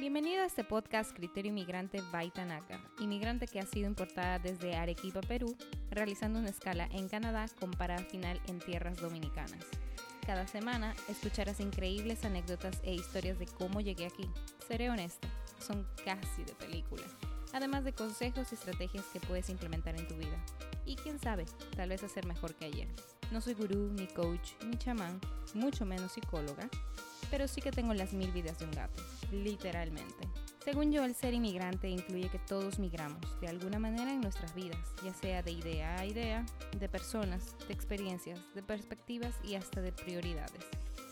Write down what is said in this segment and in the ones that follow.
Bienvenido a este podcast Criterio Inmigrante by Tanaka, inmigrante que ha sido importada desde Arequipa, Perú, realizando una escala en Canadá con parada final en tierras dominicanas. Cada semana escucharás increíbles anécdotas e historias de cómo llegué aquí. Seré honesta, son casi de película, además de consejos y estrategias que puedes implementar en tu vida. Y quién sabe, tal vez hacer mejor que ayer. No soy gurú, ni coach, ni chamán, mucho menos psicóloga, pero sí que tengo las mil vidas de un gato, literalmente. Según yo, el ser inmigrante incluye que todos migramos de alguna manera en nuestras vidas, ya sea de idea a idea, de personas, de experiencias, de perspectivas y hasta de prioridades.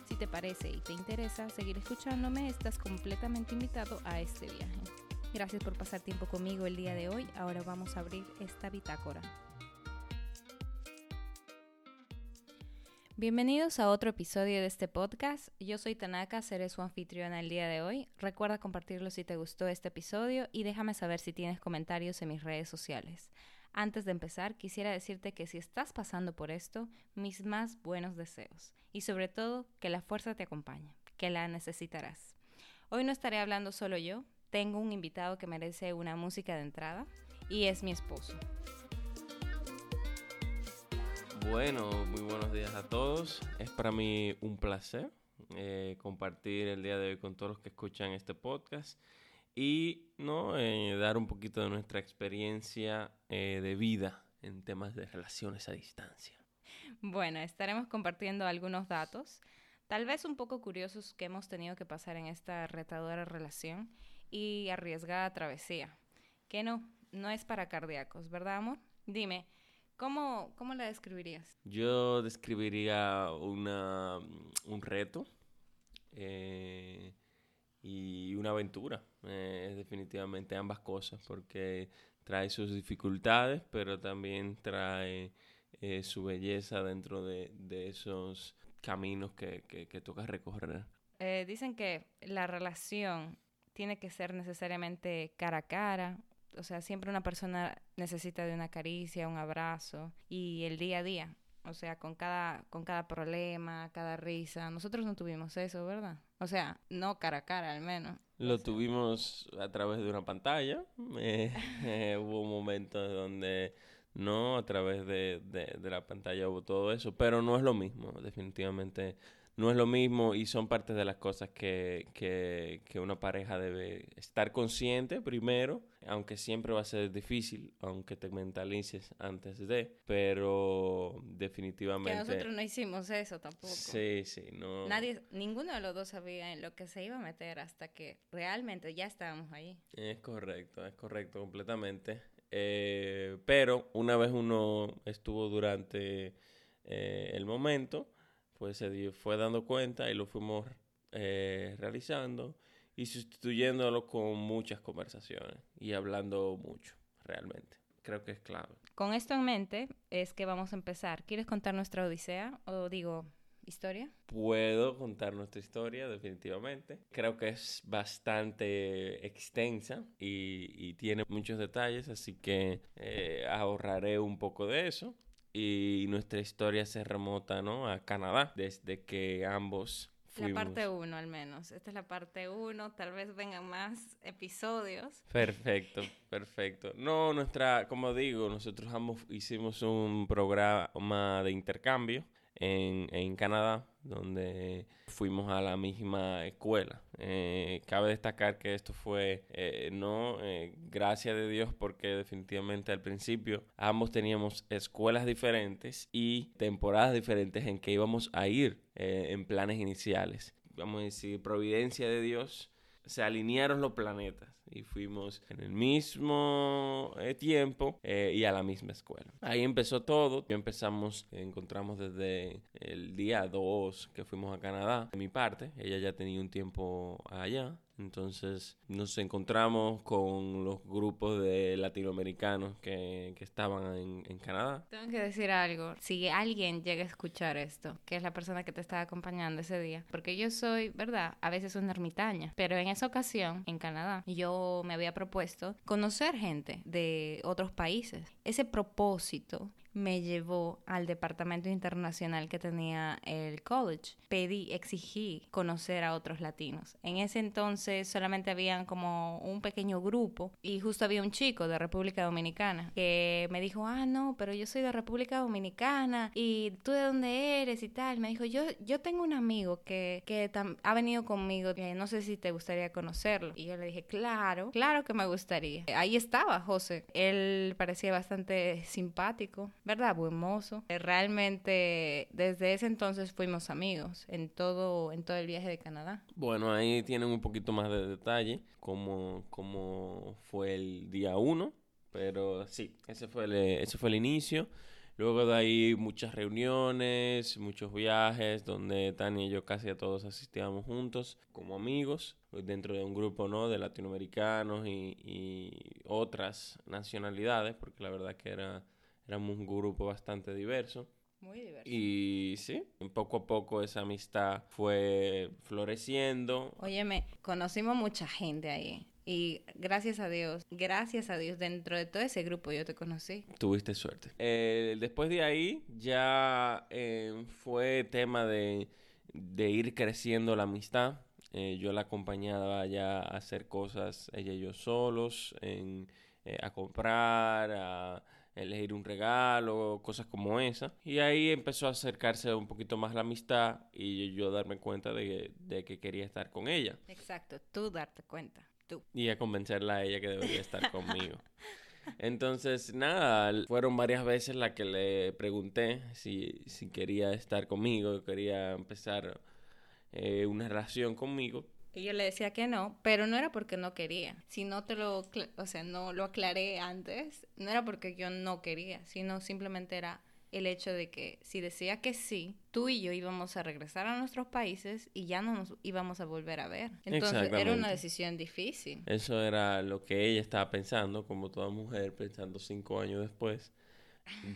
Si te parece y te interesa seguir escuchándome, estás completamente invitado a este viaje. Gracias por pasar tiempo conmigo el día de hoy. Ahora vamos a abrir esta bitácora. Bienvenidos a otro episodio de este podcast. Yo soy Tanaka, seré su anfitriona el día de hoy. Recuerda compartirlo si te gustó este episodio y déjame saber si tienes comentarios en mis redes sociales. Antes de empezar, quisiera decirte que si estás pasando por esto, mis más buenos deseos y sobre todo que la fuerza te acompañe, que la necesitarás. Hoy no estaré hablando solo yo, tengo un invitado que merece una música de entrada y es mi esposo. Bueno, muy buenos días a todos. Es para mí un placer eh, compartir el día de hoy con todos los que escuchan este podcast y no eh, dar un poquito de nuestra experiencia eh, de vida en temas de relaciones a distancia. Bueno, estaremos compartiendo algunos datos, tal vez un poco curiosos que hemos tenido que pasar en esta retadora relación y arriesgada travesía, que no, no es para cardíacos, ¿verdad, amor? Dime, ¿Cómo, ¿Cómo la describirías? Yo describiría una, un reto eh, y una aventura. Eh, definitivamente ambas cosas, porque trae sus dificultades, pero también trae eh, su belleza dentro de, de esos caminos que, que, que toca recorrer. dicen que la relación tiene que ser necesariamente cara a cara o sea, siempre una persona necesita de una caricia, un abrazo y el día a día. O sea, con cada, con cada problema, cada risa. Nosotros no tuvimos eso, ¿verdad? O sea, no cara a cara al menos. Lo tuvimos a través de una pantalla. Eh, eh, hubo momentos donde no, a través de, de, la pantalla hubo todo eso, pero no es lo mismo. Definitivamente no es lo mismo y son partes de las cosas que, que, que, una pareja debe estar consciente primero, aunque siempre va a ser difícil, aunque te mentalices antes de, pero definitivamente... Que nosotros no hicimos eso tampoco. Sí, sí, no... Nadie, ninguno de los dos sabía en lo que se iba a meter hasta que realmente ya estábamos ahí. Es correcto, es correcto, completamente. Eh, pero una vez uno estuvo durante eh, el momento, pues se fue dando cuenta y lo fuimos eh, realizando y sustituyéndolo con muchas conversaciones y hablando mucho, realmente. Creo que es clave. Con esto en mente es que vamos a empezar. ¿Quieres contar nuestra odisea o digo historia? Puedo contar nuestra historia, definitivamente. Creo que es bastante extensa y, y tiene muchos detalles, así que eh, ahorraré un poco de eso y nuestra historia se remota ¿no? a Canadá, desde que ambos fuimos. La parte 1 al menos. Esta es la parte 1, tal vez vengan más episodios. Perfecto, perfecto. No, nuestra, como digo, nosotros ambos hicimos un programa de intercambio en, en Canadá, donde fuimos a la misma escuela. Eh, cabe destacar que esto fue, eh, no, eh, gracias de Dios, porque definitivamente al principio ambos teníamos escuelas diferentes y temporadas diferentes en que íbamos a ir en planes iniciales. Vamos a decir, providencia de Dios, se alinearon los planetas y fuimos en el mismo eh, tiempo eh, y a la misma escuela. Ahí empezó todo. Empezamos, encontramos desde el día 2 que fuimos a Canadá. De mi parte, ella ya tenía un tiempo allá. Entonces nos encontramos con los grupos de latinoamericanos que, que estaban en, en, Canadá. Tengo que decir algo. Si alguien llega a escuchar esto, que es la persona que te estaba acompañando ese día, porque yo soy, ¿verdad? A veces una ermitaña, pero en esa ocasión, en Canadá, yo me había propuesto conocer gente de otros países. Ese propósito me llevó al departamento internacional que tenía el college. Pedí, exigí conocer a otros latinos. En ese entonces solamente habían como un pequeño grupo y justo había un chico de República Dominicana que me dijo, ah, no, pero yo soy de República Dominicana y tú de dónde eres y tal. Me dijo, yo, yo tengo un amigo que, que ha venido conmigo, que no sé si te gustaría conocerlo. Y yo le dije, claro, claro que me gustaría. Ahí estaba José. Él parecía bastante simpático ¿verdad? Buen mozo. Eh, realmente desde ese entonces fuimos amigos en todo, en todo el viaje de Canadá. Bueno, ahí tienen un poquito más de detalle, como, como fue el día uno, pero sí, ese fue el, ese fue el inicio. Luego de ahí muchas reuniones, muchos viajes, donde Tania y yo casi a todos asistíamos juntos como amigos, dentro de un grupo ¿no? de latinoamericanos y, y otras nacionalidades, porque la verdad que era éramos un grupo bastante diverso. Muy diverso. Y sí, poco a poco esa amistad fue floreciendo. Óyeme, conocimos mucha gente ahí. Y gracias a Dios, gracias a Dios, dentro de todo ese grupo yo te conocí. Tuviste suerte. Eh, después de ahí ya eh, fue tema de, ir creciendo la amistad. Eh, yo la acompañaba ya a hacer cosas, ella y yo solos, en, a comprar, a elegir un regalo, cosas como esa. Y ahí empezó a acercarse un poquito más la amistad y yo darme cuenta de, que quería estar con ella. Exacto, tú darte cuenta, tú. Y a convencerla a ella que debería estar conmigo. Entonces, nada, fueron varias veces las que le pregunté si, si quería estar conmigo, quería empezar eh, una relación conmigo. Y yo le decía que no, pero no era porque no quería. Si no te lo, o sea, no lo aclaré antes, no era porque yo no quería, sino simplemente era el hecho de que si decía que sí, tú y yo íbamos a regresar a nuestros países y ya no nos íbamos a volver a ver. Entonces era una decisión difícil. Eso era lo que ella estaba pensando, como toda mujer pensando cinco años después.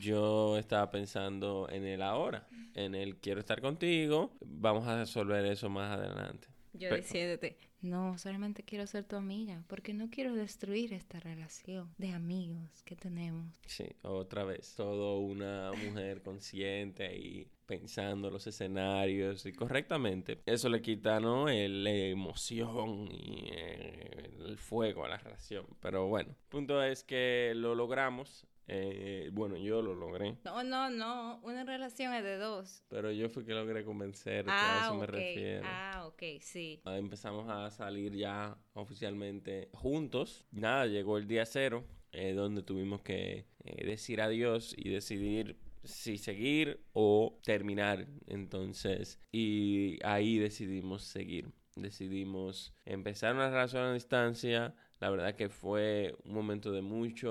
Yo estaba pensando en el ahora, en el quiero estar contigo, vamos a resolver eso más adelante. Yo diciéndote, no, solamente quiero ser tu amiga, porque no quiero destruir esta relación de amigos que tenemos. Sí, otra vez, todo una mujer consciente y pensando los escenarios y correctamente. Eso le quita, ¿no? El, la emoción y el fuego a la relación. Pero bueno, el punto es que lo logramos. Eh, bueno, yo lo logré. No, no, no. Una relación es de dos. Pero yo fui que logré convencer, a eso me refiero. Ah, ok, sí. Ah, empezamos a salir ya oficialmente juntos. Nada, llegó el día cero, eh, donde tuvimos que eh, decir adiós y decidir si seguir o terminar. Entonces, y ahí decidimos seguir. Decidimos empezar una relación a distancia la verdad que fue un momento de mucha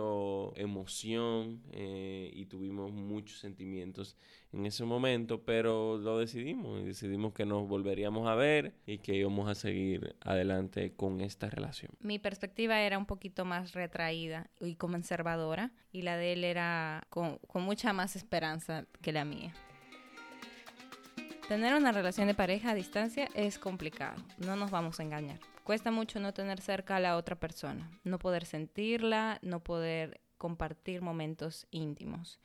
emoción eh, y tuvimos muchos sentimientos en ese momento, pero lo decidimos y decidimos que nos volveríamos a ver y que íbamos a seguir adelante con esta relación. Mi perspectiva era un poquito más retraída y conservadora y la de él era con, con mucha más esperanza que la mía. Tener una relación de pareja a distancia es complicado, no nos vamos a engañar. Cuesta mucho no tener cerca a la otra persona, no poder sentirla, no poder compartir momentos íntimos.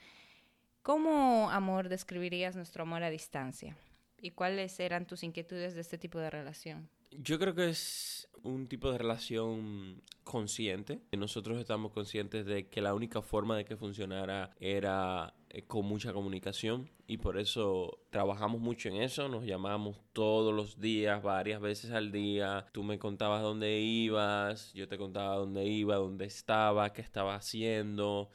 ¿Cómo, amor, describirías nuestro amor a distancia? ¿Y cuáles eran tus inquietudes de este tipo de relación? Yo creo que es un tipo de relación consciente. Nosotros estamos conscientes de que la única forma de que funcionara era eh, con mucha comunicación y por eso trabajamos mucho en eso, nos llamamos todos los días, varias veces al día, tú me contabas dónde ibas, yo te contaba dónde iba, dónde estaba, qué estaba haciendo,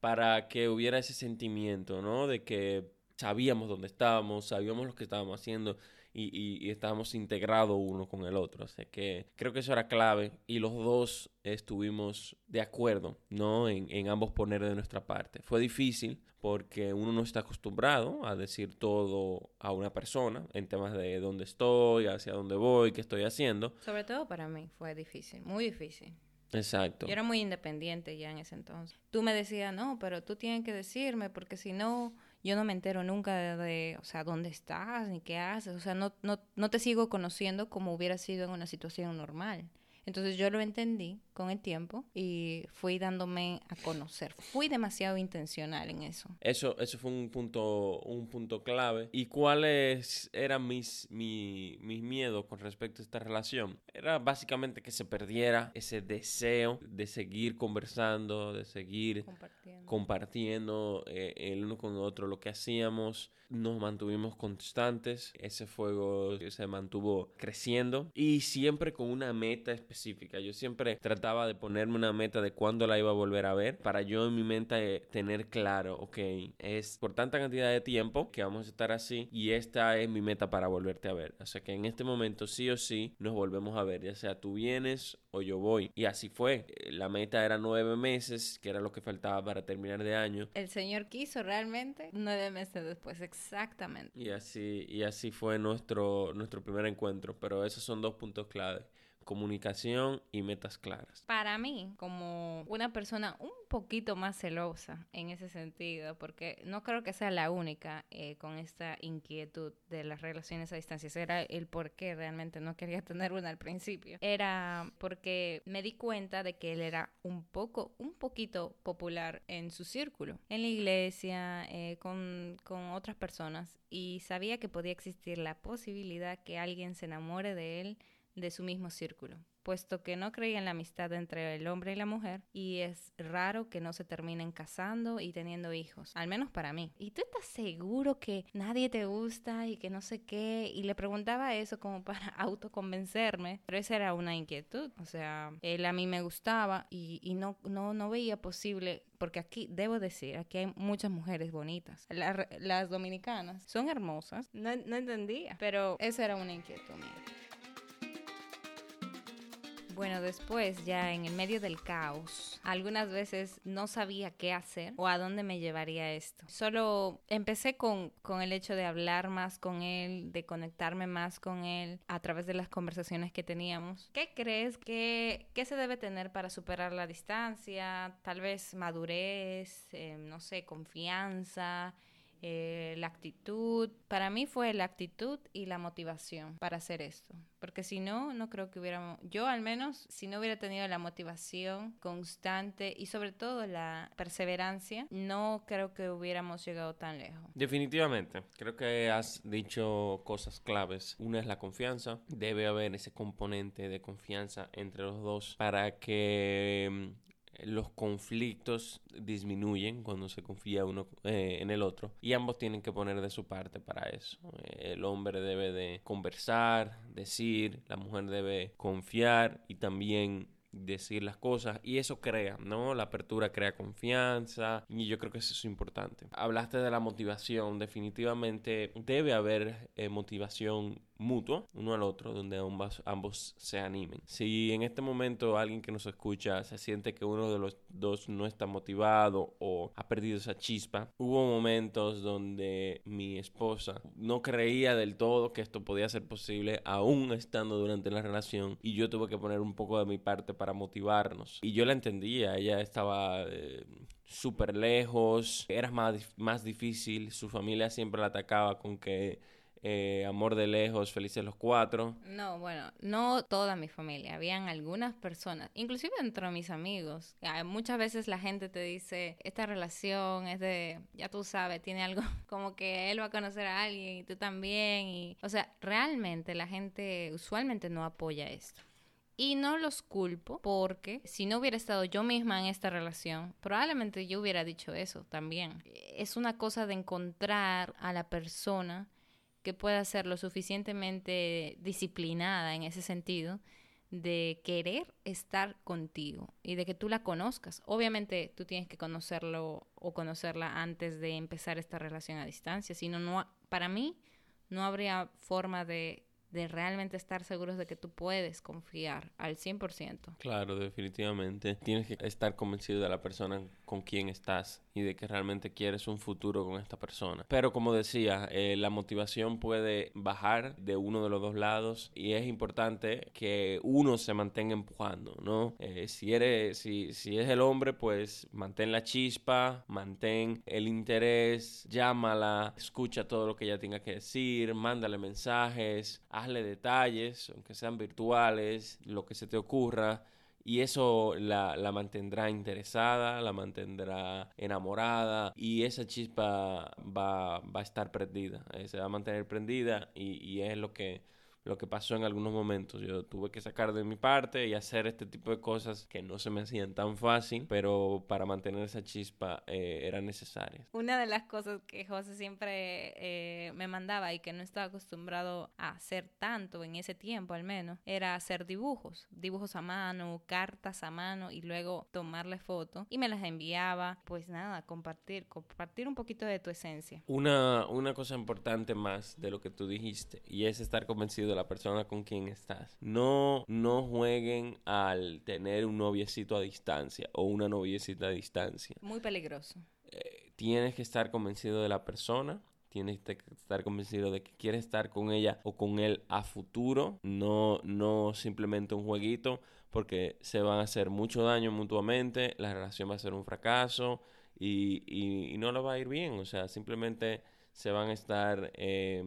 para que hubiera ese sentimiento, ¿no? De que sabíamos dónde estábamos, sabíamos lo que estábamos haciendo y, estábamos integrados uno con el otro. Así que creo que eso era clave y los dos estuvimos de acuerdo, ¿no? En, en ambos poner de nuestra parte. Fue difícil porque uno no está acostumbrado a decir todo a una persona en temas de dónde estoy, hacia dónde voy, qué estoy haciendo. Sobre todo para mí fue difícil, muy difícil. Exacto. Yo era muy independiente ya en ese entonces. Tú me decías, no, pero tú tienes que decirme porque si no yo no me entero nunca de, o sea, dónde estás ni qué haces, o sea, no, no, no te sigo conociendo como hubiera sido en una situación normal. Entonces yo lo entendí con el tiempo y fui dándome a conocer. Fui demasiado intencional en eso. Eso, eso fue un punto, un punto clave. ¿Y cuáles eran mis, mis miedos con respecto a esta relación? Era básicamente que se perdiera ese deseo de seguir conversando, de seguir compartiendo, compartiendo eh, el uno con el otro lo que hacíamos nos mantuvimos constantes, ese fuego se mantuvo creciendo y siempre con una meta específica. Yo siempre trataba de ponerme una meta de cuándo la iba a volver a ver para yo en mi mente tener claro, ok, es por tanta cantidad de tiempo que vamos a estar así y esta es mi meta para volverte a ver. O sea que en este momento sí o sí nos volvemos a ver, ya sea tú vienes o yo voy. Y así fue. La meta era nueve meses, que era lo que faltaba para terminar de año. El Señor quiso realmente nueve meses después, exactamente. Y así, y así fue nuestro, nuestro primer encuentro. Pero esos son dos puntos clave comunicación y metas claras. Para mí, como una persona un poquito más celosa en ese sentido, porque no creo que sea la única eh, con esta inquietud de las relaciones a distancia, era el por qué realmente no quería tener una al principio. Era porque me di cuenta de que él era un poco, un poquito popular en su círculo, en la iglesia, eh, con, con otras personas, y sabía que podía existir la posibilidad que alguien se enamore de él de su mismo círculo, puesto que no creía en la amistad entre el hombre y la mujer y es raro que no se terminen casando y teniendo hijos, al menos para mí. ¿Y tú estás seguro que nadie te gusta y que no sé qué? Y le preguntaba eso como para autoconvencerme, pero esa era una inquietud, o sea, él a mí me gustaba y, no, no, no veía posible porque aquí debo decir, aquí hay muchas mujeres bonitas. las dominicanas son hermosas, no, no entendía, pero esa era una inquietud mía. Bueno, después, ya en el medio del caos, algunas veces no sabía qué hacer o a dónde me llevaría esto. Solo empecé con, con el hecho de hablar más con él, de conectarme más con él a través de las conversaciones que teníamos. ¿Qué crees que, se debe tener para superar la distancia? Tal vez madurez, eh, no sé, confianza. Eh, la actitud. Para mí fue la actitud y la motivación para hacer esto. Porque si no, no creo que hubiéramos, yo al menos, si no hubiera tenido la motivación constante y sobre todo la perseverancia, no creo que hubiéramos llegado tan lejos. Definitivamente, creo que has dicho cosas claves. Una es la confianza. Debe haber ese componente de confianza entre los dos para que mm, los conflictos disminuyen cuando se confía uno eh, en el otro y ambos tienen que poner de su parte para eso. el hombre debe de conversar, decir, la mujer debe confiar y también decir las cosas y eso crea, ¿no? La apertura crea confianza y yo creo que eso es importante. Hablaste de la motivación, definitivamente debe haber eh, motivación mutuo uno al otro, donde ambos, ambos se animen. Si en este momento alguien que nos escucha se siente que uno de los dos no está motivado o ha perdido esa chispa, hubo momentos donde mi esposa no creía del todo que esto podía ser posible aún estando durante la relación y yo tuve que poner un poco de mi parte para motivarnos. Y yo la entendía, ella estaba... Eh, súper lejos, era más, más difícil, su familia siempre la atacaba con que eh, Amor de Lejos, Felices los Cuatro. No, bueno, no toda mi familia, habían algunas personas, inclusive entre mis amigos. Muchas veces la gente te dice, esta relación es de, ya tú sabes, tiene algo como que él va a conocer a alguien y tú también. Y, o sea, realmente la gente usualmente no apoya esto. Y no los culpo porque si no hubiera estado yo misma en esta relación, probablemente yo hubiera dicho eso también. Es una cosa de encontrar a la persona que pueda ser lo suficientemente disciplinada en ese sentido de querer estar contigo y de que tú la conozcas. Obviamente tú tienes que conocerlo o conocerla antes de empezar esta relación a distancia, sino no para mí no habría forma de de realmente estar seguros de que tú puedes confiar al 100%. Claro, definitivamente. Tienes que estar convencido de la persona con quien estás y de que realmente quieres un futuro con esta persona. Pero como decía, eh, la motivación puede bajar de uno de los dos lados y es importante que uno se mantenga empujando, ¿no? Eh, si eres, si, si es el hombre, pues mantén la chispa, mantén el interés, llámala, escucha todo lo que ella tenga que decir, mándale mensajes, hazle detalles, aunque sean virtuales, lo que se te ocurra. Y eso la, la, mantendrá interesada, la mantendrá enamorada y esa chispa va, va a estar prendida, eh, se va a mantener prendida y, y es lo que lo que pasó en algunos momentos. Yo tuve que sacar de mi parte y hacer este tipo de cosas que no se me hacían tan fácil, pero para mantener esa chispa eh, eran necesarias. Una de las cosas que José siempre eh, me mandaba y que no estaba acostumbrado a hacer tanto en ese tiempo al menos, era hacer dibujos, dibujos a mano, cartas a mano y luego tomarle fotos y me las enviaba. Pues nada, compartir, compartir un poquito de tu esencia. Una, una cosa importante más de lo que tú dijiste y es estar convencido la persona con quien estás. No, no jueguen al tener un noviecito a distancia o una noviecita a distancia. Muy peligroso. Eh, tienes que estar convencido de la persona. Tienes que estar convencido de que quieres estar con ella o con él a futuro, no, no simplemente un jueguito, porque se van a hacer mucho daño mutuamente, la relación va a ser un fracaso y, y, no lo va a ir bien. O sea, simplemente se van a estar eh,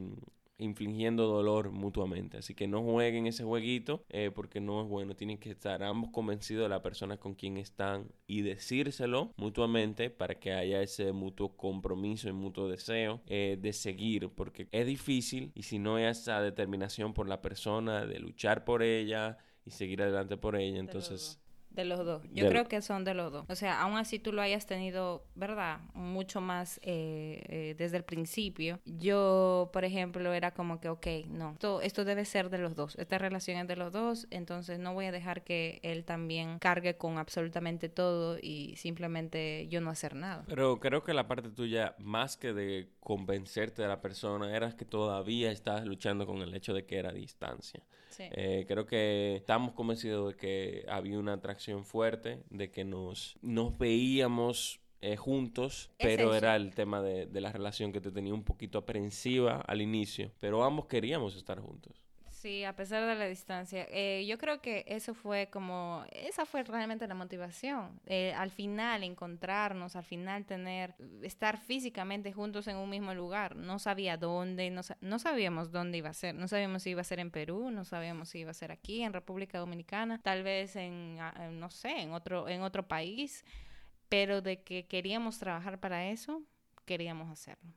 infligiendo dolor mutuamente. Así que no jueguen ese jueguito eh, porque no es bueno. Tienen que estar ambos convencidos de la persona con quien están y decírselo mutuamente para que haya ese mutuo compromiso y mutuo deseo eh, de seguir porque es difícil y si no hay esa determinación por la persona de luchar por ella y seguir adelante por ella, entonces de los dos. Yo creo que son de los dos. O sea, aún así tú lo hayas tenido, ¿verdad? Mucho más eh, eh, desde el principio. Yo, por ejemplo, era como que, ok, no, esto, esto debe ser de los dos. Esta relación es de los dos, entonces no voy a dejar que él también cargue con absolutamente todo y simplemente yo no hacer nada. Pero creo que la parte tuya, más que de convencerte de la persona, era que todavía estabas luchando con el hecho de que era a Eh, creo que estamos convencidos de que había una atracción fuerte, de que nos, nos veíamos eh, juntos, pero era el tema de, de la relación que te tenía un poquito aprensiva al inicio, pero ambos queríamos estar juntos. Sí, a pesar de la distancia. Eh, yo creo que eso fue como, esa fue realmente la motivación. Eh, al final encontrarnos, al final tener, estar físicamente juntos en un mismo lugar. No sabía dónde, no, no sabíamos dónde iba a ser. No sabíamos si iba a ser en Perú, no sabíamos si iba a ser aquí, en República Dominicana, tal vez en, ah, no sé, en otro, en otro país. Pero de que queríamos trabajar para eso, queríamos hacerlo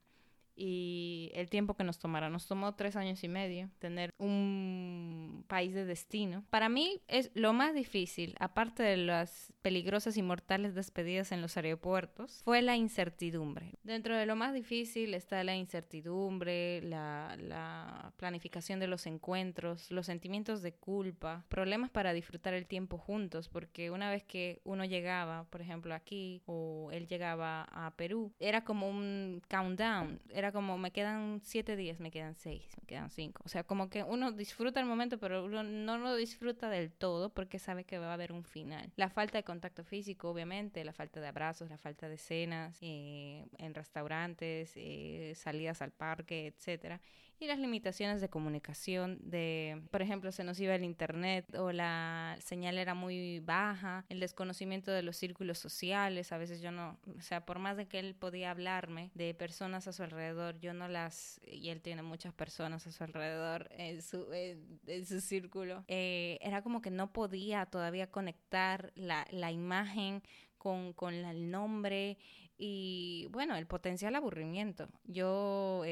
y el tiempo que nos tomará. Nos tomó tres años y medio tener un país de destino. Para mí es lo más difícil, aparte de las peligrosas y mortales despedidas en los aeropuertos, fue la incertidumbre. Dentro de lo más difícil está la incertidumbre, la, la planificación de los encuentros, los sentimientos de culpa, problemas para disfrutar el tiempo juntos, porque una vez que uno llegaba, por ejemplo, aquí o él llegaba a Perú, era como un countdown, era como, me quedan siete días, me quedan seis, me quedan cinco. O sea, como que uno disfruta el momento, pero uno no lo disfruta del todo porque sabe que va a haber un final. La falta de contacto físico, obviamente, la falta de abrazos, la falta de cenas eh, en restaurantes, eh, salidas al parque, etcétera y las limitaciones de comunicación de, por ejemplo, se nos iba el internet o la señal era muy baja, el desconocimiento de los círculos sociales, a veces yo no, o sea, por más de que él podía hablarme de personas a su alrededor, yo no las, y él tiene muchas personas a su alrededor en su, en, su círculo, eh, era como que no podía todavía conectar la, la imagen con, con el nombre y bueno, el potencial aburrimiento. Yo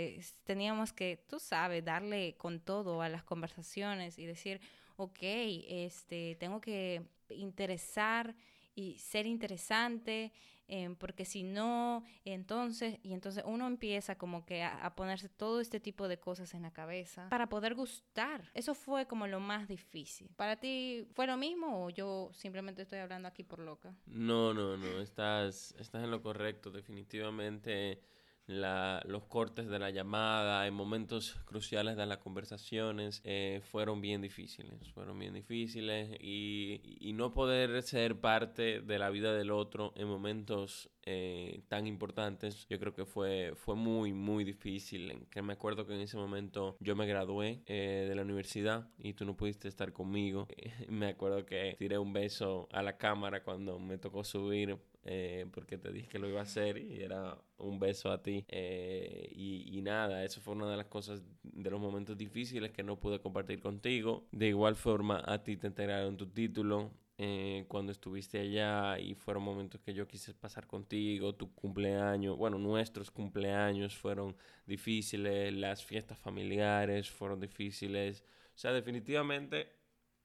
teníamos que, tú sabes, darle con todo a las conversaciones y decir, ok, este, tengo que interesar y ser interesante Em, porque si no, entonces, y entonces uno empieza como que a, ponerse todo este tipo de cosas en la cabeza para poder gustar. Eso fue como lo más difícil. ¿Para ti fue lo mismo o yo simplemente estoy hablando aquí por loca? No, no, no, estás, estás en lo correcto, definitivamente la, los cortes de la llamada, en momentos cruciales de las conversaciones, eh, fueron bien difíciles, fueron bien difíciles y, y, no poder ser parte de la vida del otro en momentos eh, tan importantes, yo creo que fue, fue muy, muy difícil. Que me acuerdo que en ese momento yo me gradué eh, de la universidad y tú no pudiste estar conmigo. me acuerdo que tiré un beso a la cámara cuando me tocó subir eh, porque te dije que lo iba a hacer y era un beso a ti. Eh, y, y, nada, eso fue una de las cosas, de los momentos difíciles que no pude compartir contigo. De igual forma, a ti te entregaron tu título. Eh, cuando estuviste allá y fueron momentos que yo quise pasar contigo, tu cumpleaños, bueno, nuestros cumpleaños fueron difíciles, las fiestas familiares fueron difíciles, o sea, definitivamente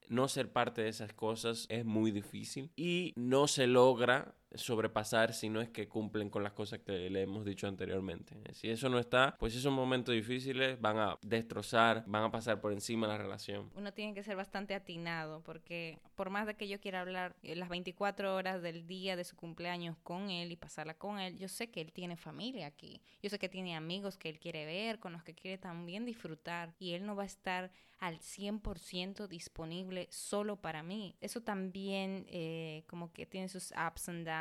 no ser parte de esas cosas es muy difícil y no se logra sobrepasar si no es que cumplen con las cosas que le hemos dicho anteriormente. Si eso no está, pues esos momentos difíciles van a destrozar, van a pasar por encima la relación. Uno tiene que ser bastante atinado porque por más de que yo quiera hablar eh, las 24 horas del día de su cumpleaños con él y pasarla con él, yo sé que él tiene familia aquí. Yo sé que tiene amigos que él quiere ver, con los que quiere también disfrutar y él no va a estar al 100% disponible solo para mí. Eso también eh, como que tiene sus ups and downs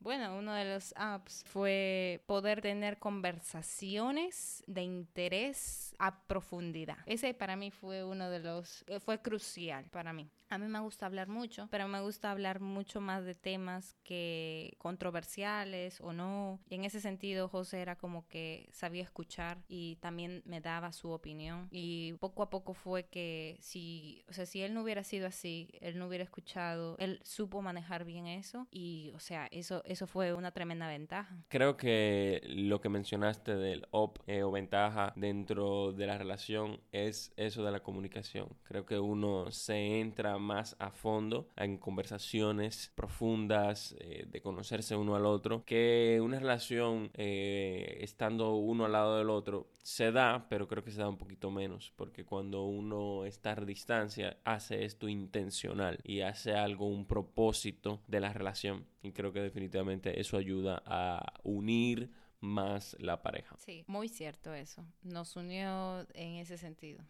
bueno, uno de los apps fue poder tener conversaciones de interés a profundidad. Ese para mí fue uno de los, eh, fue crucial para mí. A mí me gusta hablar mucho, pero me gusta hablar mucho más de temas que controversiales o no. Y en ese sentido, José era como que sabía escuchar y también me daba su opinión. Y poco a poco fue que si, o sea, si él no hubiera sido así, él no hubiera escuchado, él supo manejar bien eso y, o sea, eso, eso fue una tremenda ventaja. Creo que lo que mencionaste del op eh, o ventaja dentro de la relación es eso de la comunicación. Creo que uno se entra más a fondo en conversaciones profundas, eh, de conocerse uno al otro, que una relación eh, estando uno al lado del otro se da, pero creo que se da un poquito menos, porque cuando uno está a distancia hace esto intencional y hace algo, un propósito de la relación. Y creo que definitivamente eso ayuda a unir más la pareja. Sí, muy cierto eso. Nos unió en ese sentido.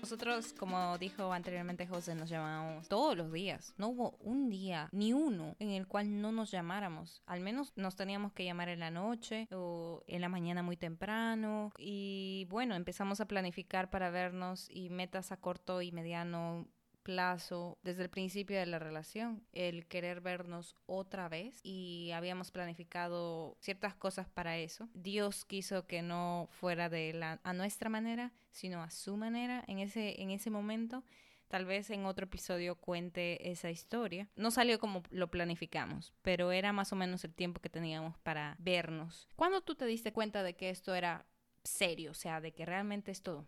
Nosotros, como dijo anteriormente José, nos llamábamos todos los días. No hubo un día, ni uno, en el cual no nos llamáramos. Al menos nos teníamos que llamar en la noche o en la mañana muy temprano. Y bueno, empezamos a planificar para vernos y metas a corto y mediano plazo desde el principio de la relación, el querer vernos otra vez y habíamos planificado ciertas cosas para eso. Dios quiso que no fuera de la, a nuestra manera, sino a su manera en ese, en ese momento. Tal vez en otro episodio cuente esa historia. No salió como lo planificamos, pero era más o menos el tiempo que teníamos para vernos. ¿Cuándo tú te diste cuenta de que esto era serio? O sea, de que realmente esto,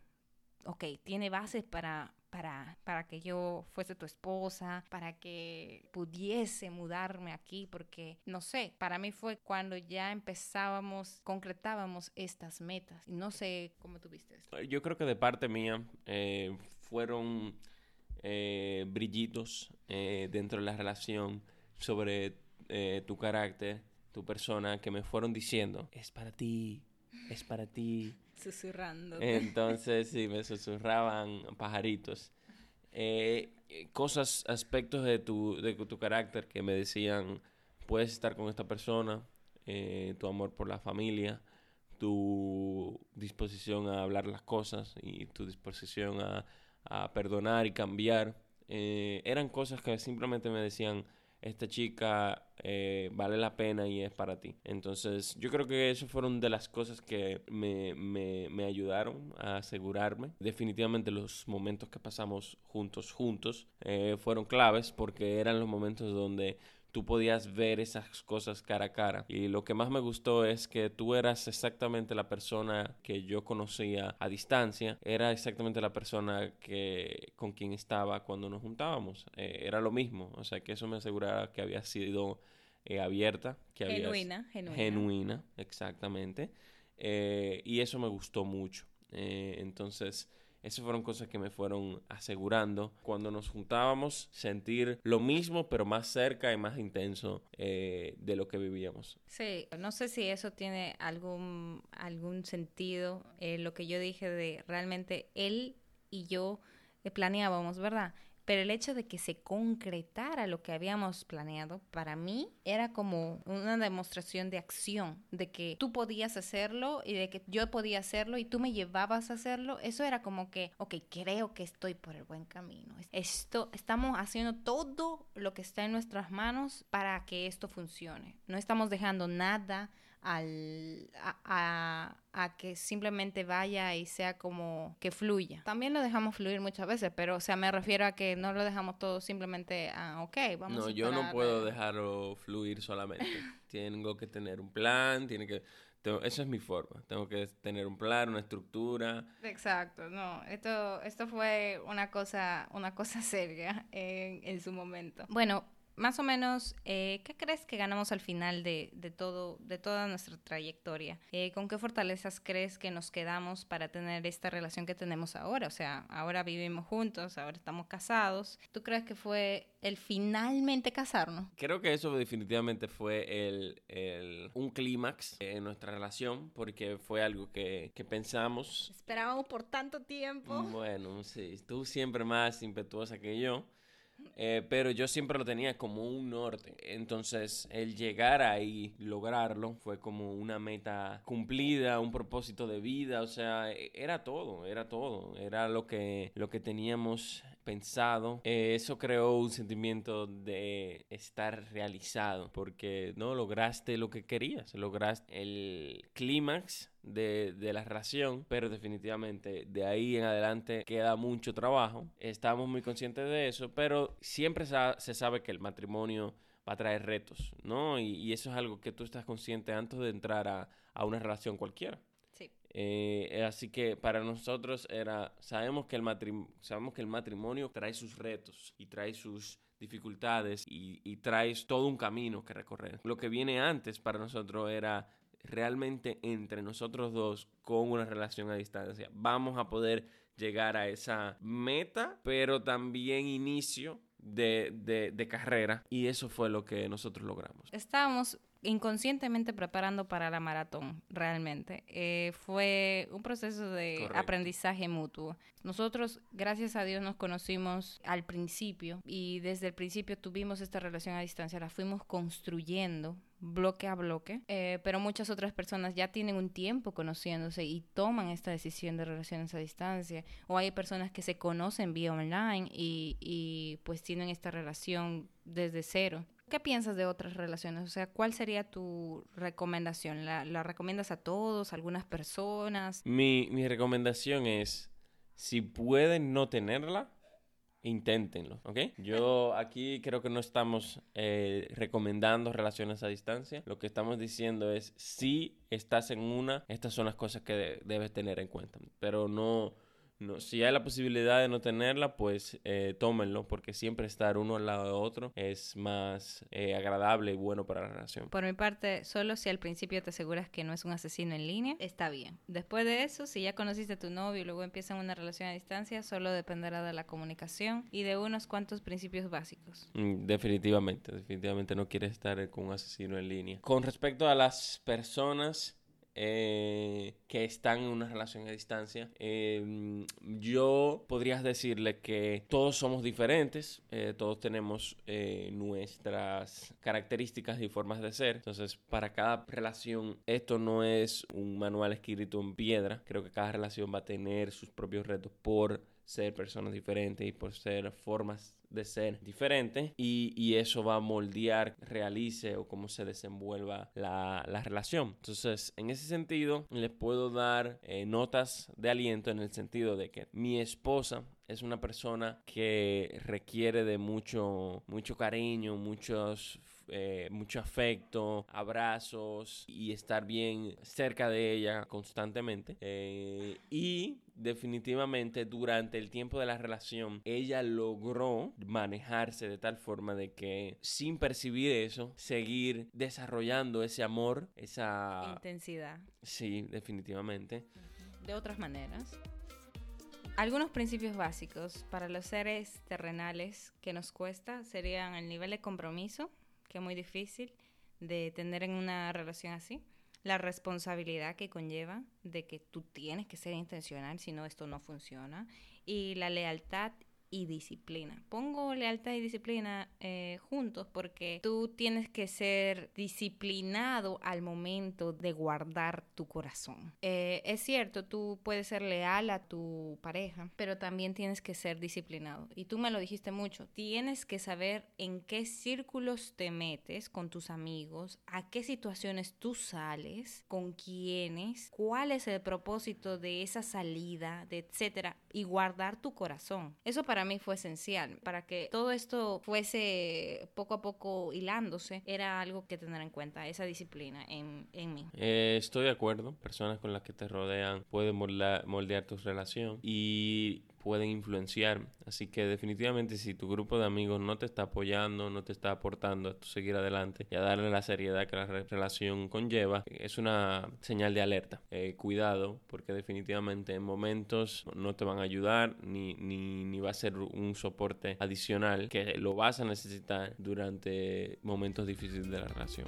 ok, tiene bases para, para, para que yo fuese tu esposa, para que pudiese mudarme aquí, porque no sé, para mí fue cuando ya empezábamos, concretábamos estas metas. No sé cómo tuviste esto. Yo creo que de parte mía eh, fueron eh, brillitos eh, dentro de la relación sobre tu carácter, tu persona, que me fueron diciendo, es para ti, es para ti. Susurrando. Entonces, sí, me susurraban pajaritos. Eh, cosas, aspectos de tu, de tu carácter que me decían, puedes estar con esta persona, eh, tu amor por la familia, tu disposición a hablar las cosas y tu disposición a, a perdonar y cambiar. Eh, eran cosas que simplemente me decían, esta chica eh, vale la pena y es para ti. Entonces yo creo que eso fueron de las cosas que me, me, me ayudaron a asegurarme. Definitivamente los momentos que pasamos juntos, juntos, eh, fueron claves porque eran los momentos donde tú podías ver esas cosas cara a cara. Y lo que más me gustó es que tú eras exactamente la persona que yo conocía a distancia, era exactamente la persona que con quien estaba cuando nos juntábamos. Eh, era lo mismo, o sea que eso me aseguraba que había sido eh, abierta, que genuina, genuina. Genuina, exactamente. Eh, y eso me gustó mucho. entonces esas fueron cosas que me fueron asegurando cuando nos juntábamos, sentir lo mismo, pero más cerca y más intenso eh, de lo que vivíamos. Sí, no sé si eso tiene algún, algún sentido, eh, lo que yo dije de realmente él y yo eh, planeábamos, ¿verdad? Pero el hecho de que se concretara lo que habíamos planeado, para mí era como una demostración de acción, de que tú podías hacerlo y de que yo podía hacerlo y tú me llevabas a hacerlo. Eso era como que, ok, creo que estoy por el buen camino. Esto, estamos haciendo todo lo que está en nuestras manos para que esto funcione. No estamos dejando nada al, a, a, que simplemente vaya y sea como que fluya. También lo dejamos fluir muchas veces, pero o sea, me refiero a que no lo dejamos todo simplemente a, ok, vamos no, a... No, yo no puedo dejarlo fluir solamente. Tengo que tener un plan, tiene que... eso es mi forma. Tengo que tener un plan, una estructura. Exacto, no. Esto, esto fue una cosa, una cosa seria en, en su momento. Bueno, más o menos, eh, ¿qué crees que ganamos al final de, de todo, de toda nuestra trayectoria? Eh, ¿Con qué fortalezas crees que nos quedamos para tener esta relación que tenemos ahora? O sea, ahora vivimos juntos, ahora estamos casados. ¿Tú crees que fue el finalmente casarnos? Creo que eso definitivamente fue el, el un clímax en nuestra relación, porque fue algo que, que pensamos. Esperábamos por tanto tiempo. Bueno, sí, tú siempre más impetuosa que yo. Eh, pero yo siempre lo tenía como un norte. Entonces, el llegar ahí, lograrlo, fue como una meta cumplida, un propósito de vida. O sea, e, era todo, era todo. Era lo que, lo que teníamos Eh, eso creó un sentimiento de estar realizado, porque no lograste lo que querías, lograste el clímax de, de, la relación, pero definitivamente de ahí en adelante queda mucho trabajo. Estamos muy conscientes de eso, pero siempre se sabe que el matrimonio va a traer retos, ¿no? Y, y, eso es algo que tú estás consciente antes de entrar a, a una relación cualquiera. Eh, así que para nosotros era, sabemos que, el sabemos que el matrimonio trae sus retos y trae sus dificultades y, y trae todo un camino que recorrer. Lo que viene antes para nosotros era realmente entre nosotros dos con una relación a distancia. Vamos a poder llegar a esa meta, pero también inicio de, de, de, carrera y eso fue lo que nosotros logramos. Estábamos inconscientemente preparando para la maratón, realmente. Eh, fue un proceso de aprendizaje mutuo. Nosotros, gracias a Dios, nos conocimos al principio y desde el principio tuvimos esta relación a distancia, la fuimos construyendo bloque a bloque, eh, pero muchas otras personas ya tienen un tiempo conociéndose y toman esta decisión de relaciones a distancia, o hay personas que se conocen vía online y, y pues tienen esta relación desde cero. ¿Qué piensas de otras relaciones? O sea, ¿cuál sería tu recomendación? ¿La, la recomiendas a todos, a algunas personas? Mi, mi recomendación es, si pueden no tenerla, inténtenlo, ¿ok? Yo aquí creo que no estamos eh, recomendando relaciones a distancia. Lo que estamos diciendo es, si estás en una, estas son las cosas que debes tener en cuenta. Pero no no, si hay la posibilidad de no tenerla, pues eh, tómenlo, porque siempre estar uno al lado de otro es más eh, agradable y bueno para la relación. Por mi parte, solo si al principio te aseguras que no es un asesino en línea, está bien. Después de eso, si ya conociste a tu novio y luego empiezan una relación a distancia, solo dependerá de la comunicación y de unos cuantos principios básicos. Mm, definitivamente, definitivamente no quieres estar con un asesino en línea. Con respecto a las personas eh, que están en una relación a distancia, eh, yo podría decirle que todos somos diferentes, eh, todos tenemos eh, nuestras características y formas de ser. Entonces, para cada relación, esto no es un manual escrito en piedra. Creo que cada relación va a tener sus propios retos por ser personas diferentes y por ser formas de ser diferentes y, y, eso va a moldear, realice o cómo se desenvuelva la, la relación. Entonces, en ese sentido, les puedo dar eh, notas de aliento en el sentido de que mi esposa es una persona que requiere de mucho, mucho cariño, muchos eh, mucho afecto, abrazos y estar bien cerca de ella constantemente. Eh, y definitivamente durante el tiempo de la relación ella logró manejarse de tal forma de que sin percibir eso, seguir desarrollando ese amor, esa intensidad. Sí, definitivamente. De otras maneras. Algunos principios básicos para los seres terrenales que nos cuesta serían el nivel de compromiso, que es muy difícil de tener en una relación así, la responsabilidad que conlleva de que tú tienes que ser intencional, si no esto no funciona, y la lealtad y disciplina. Pongo lealtad y disciplina eh, juntos porque tú tienes que ser disciplinado al momento de guardar tu corazón. Eh, es cierto, tú puedes ser leal a tu pareja, pero también tienes que ser disciplinado. Y tú me lo dijiste mucho, tienes que saber en qué círculos te metes con tus amigos, a qué situaciones tú sales, con quiénes, cuál es el propósito de esa salida, de etcétera, y guardar tu corazón. Eso para mí fue esencial. Para que todo esto fuese poco a poco hilándose, era algo que tener en cuenta, esa disciplina en, en mí. Eh, estoy de acuerdo. Personas con las que te rodean pueden moldear, moldear tu relación y pueden influenciar. Así que definitivamente si tu grupo de amigos no te está apoyando, no te está aportando a seguir adelante y a darle la seriedad que la relación conlleva, es una señal de alerta. Eh, cuidado, porque definitivamente en momentos no te van a ayudar ni, ni, ni va a ser un soporte adicional que lo vas a necesitar durante momentos difíciles de la relación.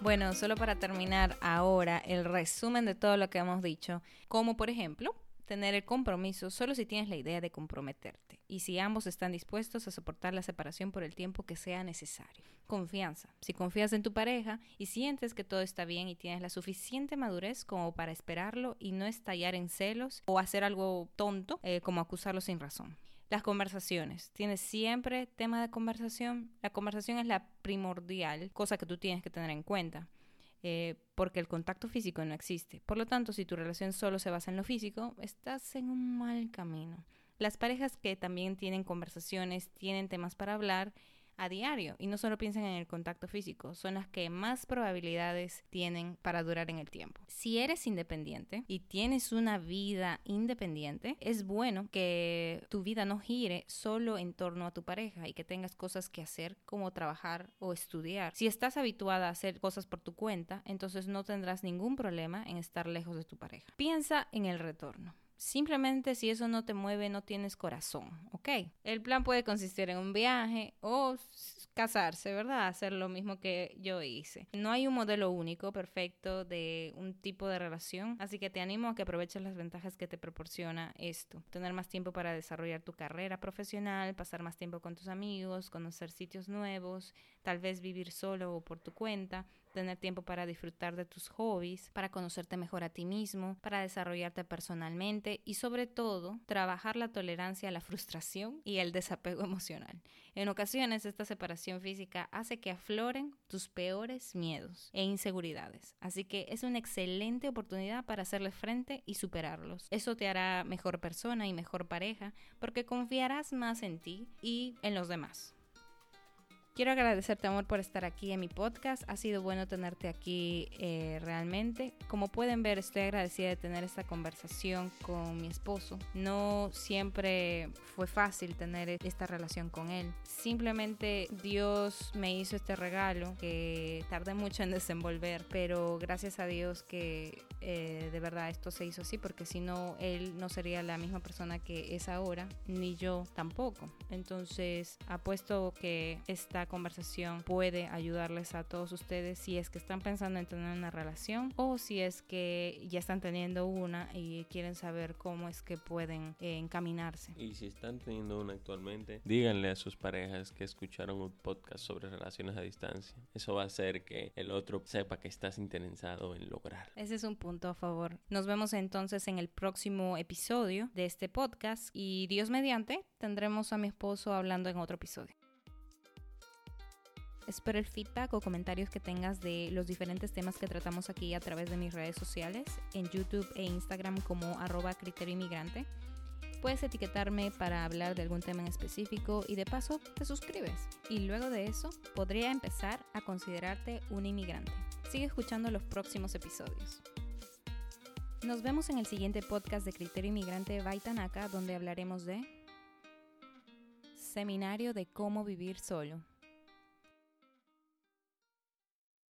Bueno, solo para terminar ahora el resumen de todo lo que hemos dicho, como por ejemplo tener el compromiso solo si tienes la idea de comprometerte y si ambos están dispuestos a soportar la separación por el tiempo que sea necesario. Confianza. Si confías en tu pareja y sientes que todo está bien y tienes la suficiente madurez como para esperarlo y no estallar en celos o hacer algo tonto eh, como acusarlo sin razón. Las conversaciones. Tienes siempre tema de conversación. La conversación es la primordial, cosa que tú tienes que tener en cuenta. Eh, porque el contacto físico no existe. Por lo tanto, si tu relación solo se basa en lo físico, estás en un mal camino. Las parejas que también tienen conversaciones, tienen temas para hablar, a diario y no solo piensen en el contacto físico, son las que más probabilidades tienen para durar en el tiempo. Si eres independiente y tienes una vida independiente, es bueno que tu vida no gire solo en torno a tu pareja y que tengas cosas que hacer como trabajar o estudiar. Si estás habituada a hacer cosas por tu cuenta, entonces no tendrás ningún problema en estar lejos de tu pareja. Piensa en el retorno. Simplemente si eso no te mueve, no tienes corazón, ¿ok? El plan puede consistir en un viaje o casarse, ¿verdad? Hacer lo mismo que yo hice. No hay un modelo único, perfecto, de un tipo de relación, así que te animo a que aproveches las ventajas que te proporciona esto. Tener más tiempo para desarrollar tu carrera profesional, pasar más tiempo con tus amigos, conocer sitios nuevos, tal vez vivir solo o por tu cuenta tener tiempo para disfrutar de tus hobbies, para conocerte mejor a ti mismo, para desarrollarte personalmente y sobre todo trabajar la tolerancia a la frustración y el desapego emocional. En ocasiones esta separación física hace que afloren tus peores miedos e inseguridades, así que es una excelente oportunidad para hacerle frente y superarlos. Eso te hará mejor persona y mejor pareja porque confiarás más en ti y en los demás. Quiero agradecerte, amor, por estar aquí en mi podcast. Ha sido bueno tenerte aquí eh, realmente. Como pueden ver, estoy agradecida de tener esta conversación con mi esposo. No siempre fue fácil tener esta relación con él. Simplemente Dios me hizo este regalo que tardé mucho en desenvolver, pero gracias a Dios que eh, de verdad esto se hizo así, porque si no, él no sería la misma persona que es ahora, ni yo tampoco. Entonces, apuesto que esta conversación puede ayudarles a todos ustedes si es que están pensando en tener una relación o si es que ya están teniendo una y quieren saber cómo es que pueden eh, encaminarse. Y si están teniendo una actualmente, díganle a sus parejas que escucharon un podcast sobre relaciones a distancia. Eso va a hacer que el otro sepa que estás interesado en lograr. Ese es un punto a favor. Nos vemos entonces en el próximo episodio de este podcast y Dios mediante tendremos a mi esposo hablando en otro episodio. Espero el feedback o comentarios que tengas de los diferentes temas que tratamos aquí a través de mis redes sociales, en YouTube e Instagram como arroba criterio inmigrante. Puedes etiquetarme para hablar de algún tema en específico y de paso te suscribes. Y luego de eso podría empezar a considerarte un inmigrante. Sigue escuchando los próximos episodios. Nos vemos en el siguiente podcast de Criterio Inmigrante Baitanaka donde hablaremos de Seminario de cómo vivir solo.